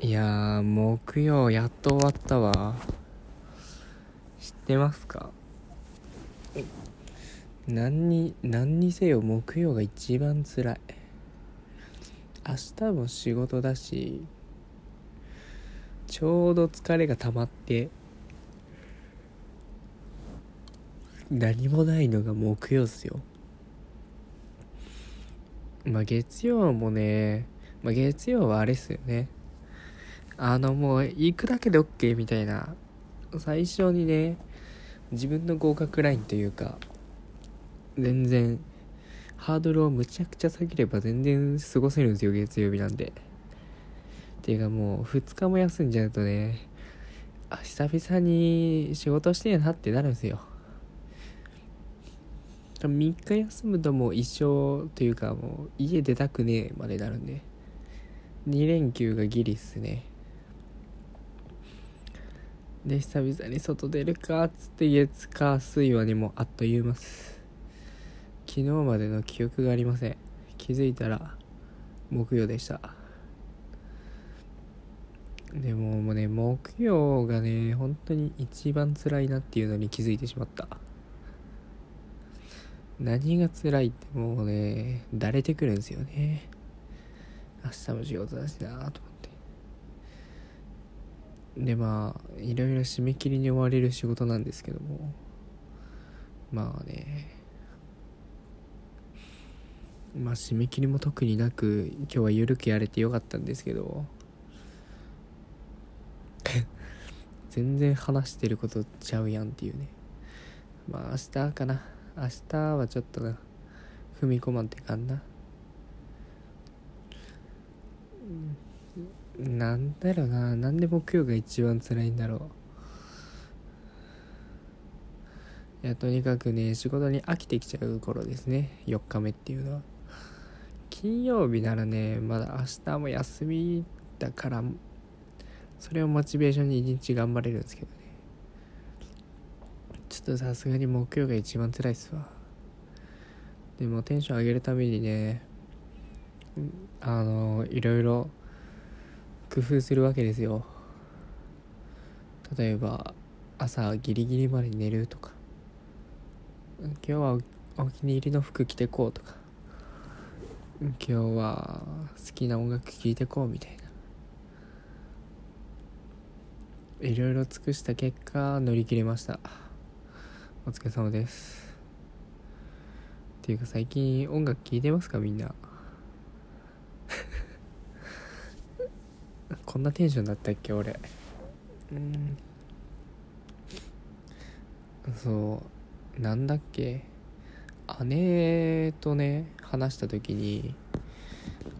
いやー木曜やっと終わったわ。知ってますか？何に何にせよ木曜が一番つらい。明日も仕事だしちょうど疲れが溜まって何もないのが木曜っすよ。まあ月曜もね、まあ、月曜はあれっすよね。あのもう行くだけで OK みたいな。最初にね自分の合格ラインというか全然ハードルをむちゃくちゃ下げれば全然過ごせるんですよ月曜日なんで。ていうかもう2日も休んじゃうとねあ久々に仕事してえなってなるんですよ。3日休むともう一生というかもう家出たくねえまでなるんで。2連休がギリっすね。で久々に外出るかっつって月火水はねもあっという間。す昨日までの記憶がありません。気づいたら木曜でした。でももうね木曜がね本当に一番辛いなっていうのに気づいてしまった。何が辛いってもうねだれてくるんですよね。明日も仕事だしなと思って。でまあいろいろ締め切りに追われる仕事なんですけども。まあね。まあ締め切りも特になく今日は緩くやれてよかったんですけど。全然話してることちゃうやんっていうね。まあ明日かな。明日はちょっとな。踏み込まんといかんな。なんだろうな。なんで木曜が一番辛いんだろう。いやとにかくね仕事に飽きてきちゃう頃ですね。4日目っていうのは。金曜日ならねまだ明日も休みだからそれをモチベーションに一日頑張れるんですけどね。ちょっとさすがに木曜が一番辛いっすわ。でもテンション上げるためにねあのいろいろ工夫するわけですよ。例えば朝ギリギリまで寝るとか。今日はお気に入りの服着てこうとか。今日は好きな音楽聴いてこうみたいな。いろいろ尽くした結果乗り切れました。お疲れ様です。っていうか最近音楽聴いてますかみんな？こんなテンションだったっけ俺。うん。そう。なんだっけ。姉とね話した時に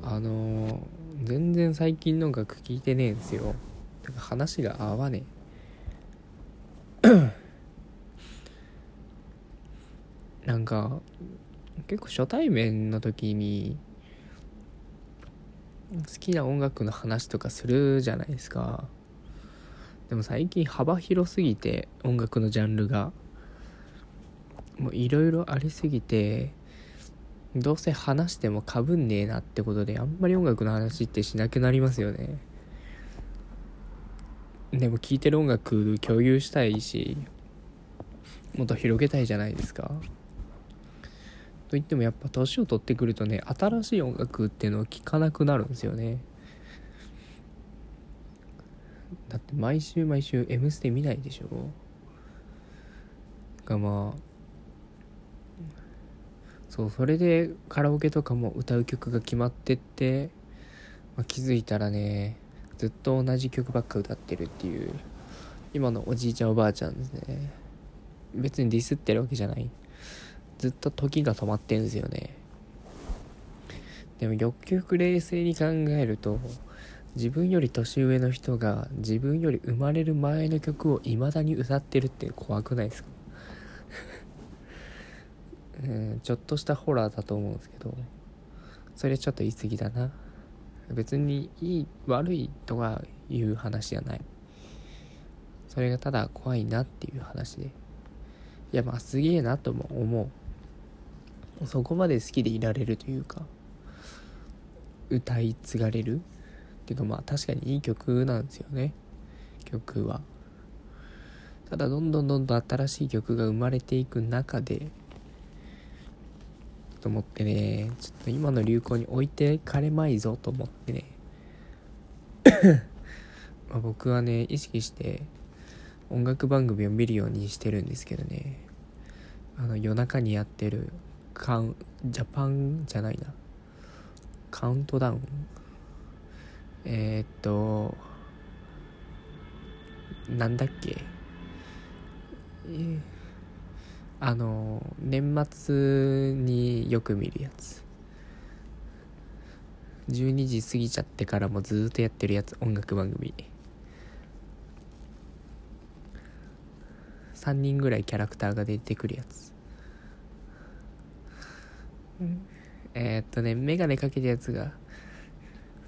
あの全然最近の音楽聴いてねえんすよ。だから話が合わねえ。なんか結構初対面の時に好きな音楽の話とかするじゃないですか。でも最近幅広すぎて音楽のジャンルが。もういろいろありすぎてどうせ話してもかぶんねえなってことであんまり音楽の話ってしなくなりますよね。でも聴いてる音楽共有したいしもっと広げたいじゃないですか。といってもやっぱ年を取ってくるとね新しい音楽っていうのを聴かなくなるんですよね。だって毎週毎週「M ステ」見ないでしょ？がまあそうそれでカラオケとかも歌う曲が決まってって、まあ、気づいたらねずっと同じ曲ばっか歌ってるっていう今のおじいちゃんおばあちゃんですね。別にディスってるわけじゃない。ずっと時が止まってんですよね。でもよくよく冷静に考えると自分より年上の人が自分より生まれる前の曲を未だに歌ってるって怖くないですか？うん、ちょっとしたホラーだと思うんですけどそれちょっと言い過ぎだな。別にいい悪いとかいう話じゃない。それがただ怖いなっていう話で。いやまあすげえなとも思う。そこまで好きでいられるというか歌い継がれる？っていうかまあ確かにいい曲なんですよね。曲は。ただどんどんどんどん新しい曲が生まれていく中でと思ってねちょっと今の流行に置いてかれまいぞと思ってね。まあ僕はね意識して音楽番組を見るようにしてるんですけどね。あの夜中にやってるカウンジャパンじゃないな。カウントダウン。えー、っとなんだっけ。えー、あの年末によく見るやつ。12時過ぎちゃってからもずっとやってるやつ。音楽番組。3人ぐらいキャラクターが出てくるやつ。えー、っとね眼鏡かけたやつが。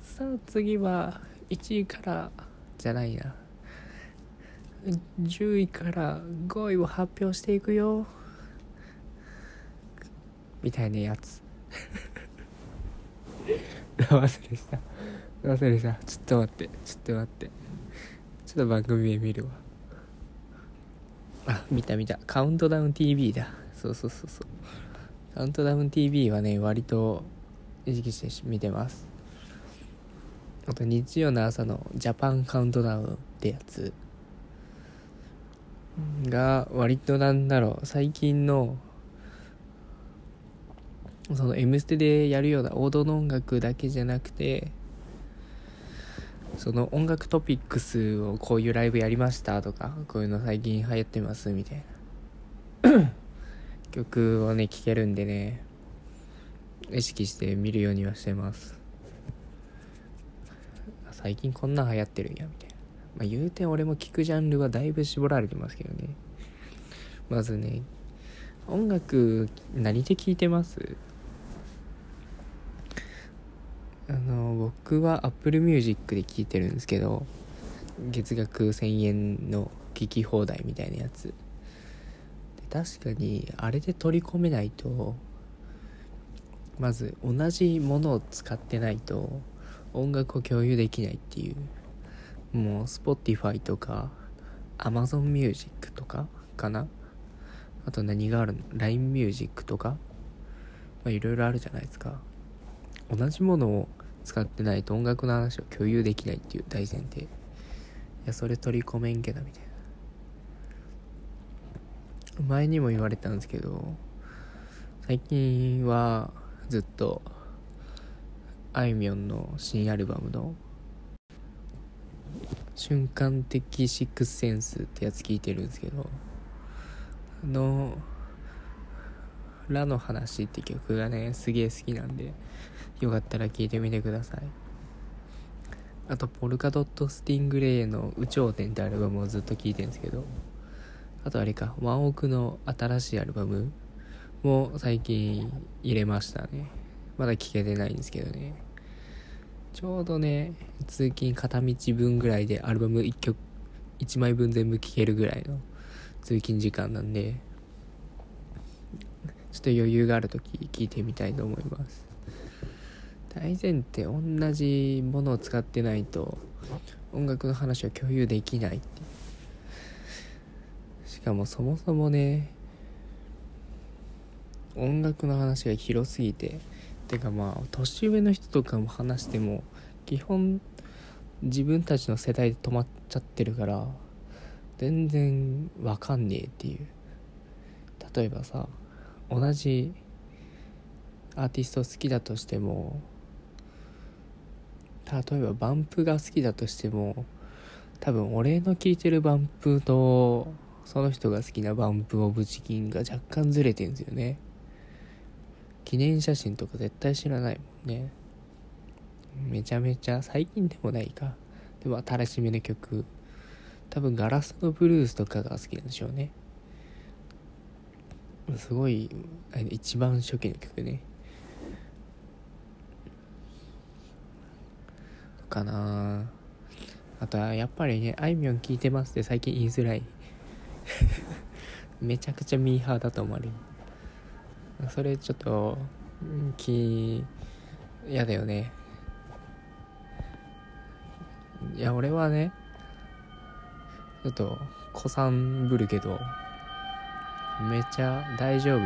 さあ次は1位からじゃないな。10位から5位を発表していくよ。みたいなやつ。忘れした。忘れした。ちょっと待って。ちょっと待って。ちょっと番組名見るわ。あ見た見た。カウントダウン TV だ。そうそうそうそう。カウントダウン TV はね割と意識して見てます。あと日曜の朝のジャパンカウントダウンってやつ。が割となんだろう最近のその「M ステ」でやるような王道の音楽だけじゃなくてその音楽トピックスをこういうライブやりましたとかこういうの最近流行ってますみたいな。曲をね聴けるんでね意識して見るようにはしてます。最近こんな流行ってるんやみたいな。まあ言うて俺も聴くジャンルはだいぶ絞られてますけどね。まずね音楽何で聴いてます？あの僕は Apple Music で聴いてるんですけど月額1000円の聴き放題みたいなやつ。確かにあれで取り込めないとまず同じものを使ってないと音楽を共有できないっていう。もう Spotify とか Amazon Music とかかな。あと何があるの ?LINE Music とか。まあいろいろあるじゃないですか。同じものを使ってないと音楽の話を共有できないっていう大前提。いやそれ取り込めんけどみたいな。前にも言われたんですけど最近はずっとあいみょんの新アルバムの瞬間的シックスセンスってやつ聞いてるんですけどの「ラの話」って曲がねすげえ好きなんでよかったら聴いてみてください。あとポルカドット・スティングレイの「有頂天」ってアルバムをずっと聴いてるんですけどあとあれかワンオクの新しいアルバムも最近入れましたね。まだ聴けてないんですけどね。ちょうどね通勤片道分ぐらいでアルバム1曲1枚分全部聴けるぐらいの通勤時間なんでちょっと余裕がある時聴いてみたいと思います。大前提同じものを使ってないと音楽の話を共有できないって。しかもそもそもね音楽の話が広すぎててかまあ年上の人とかも話しても基本自分たちの世代で止まっちゃってるから全然わかんねえっていう。例えばさ同じアーティスト好きだとしても例えばバンプが好きだとしても多分俺の聴いてるバンプとその人が好きなバンプオブチキンが若干ずれてんですよね。記念写真とか絶対知らないもんね。めちゃめちゃ最近でもないか。でも新しめの曲。多分ガラスのブルースとかが好きなんでしょうね。すごい一番初期の曲ね。かなあとはやっぱりねあいみょん聞いてますって最近言いづらい。めちゃくちゃミーハーだと思われる。それちょっと気嫌だよね。いや俺はねちょっと子さんぶるけどめちゃ大丈夫。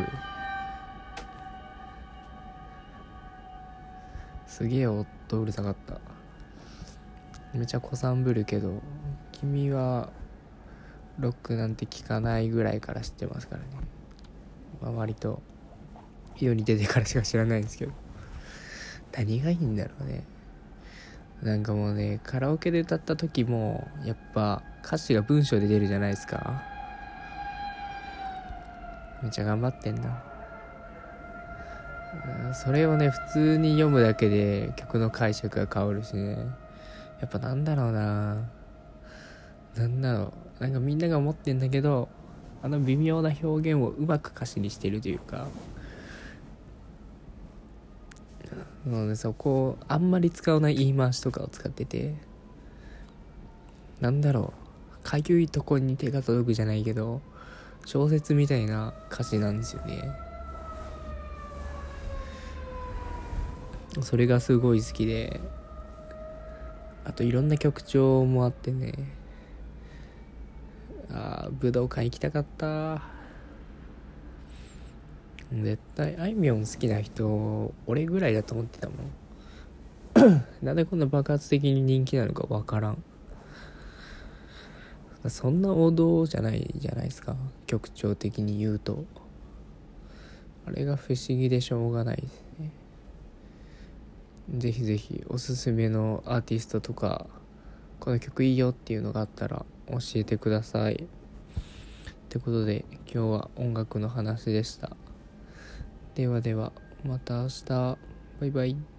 すげえ音うるさかった。めちゃ子さんぶるけど君はロックなんて聞かないぐらいから知ってますからね、まあ、割と世に出てからしか知らないんですけど。何がいいんだろうね。なんかもうねカラオケで歌った時もやっぱ歌詞が文章で出るじゃないですか。めっちゃ頑張ってんな。それをね普通に読むだけで曲の解釈が変わるしね。やっぱなんだろうな。なんだろう。なんかみんなが思ってんだけどあの微妙な表現をうまく歌詞にしてるというか。のでそこをあんまり使わない言い回しとかを使ってて。なんだろう。かゆいとこに手が届くじゃないけど小説みたいな歌詞なんですよね。それがすごい好きで。あといろんな曲調もあってね。あ武道館行きたかった。絶対あいみょん好きな人俺ぐらいだと思ってたもん。なんでこんな爆発的に人気なのかわからん。そんな王道じゃないじゃないですか。曲調的に言うと。あれが不思議でしょうがないですね。ぜひぜひおすすめのアーティストとかこの曲いいよっていうのがあったら教えてください。ってことで今日は音楽の話でした。ではではまた明日。バイバイ。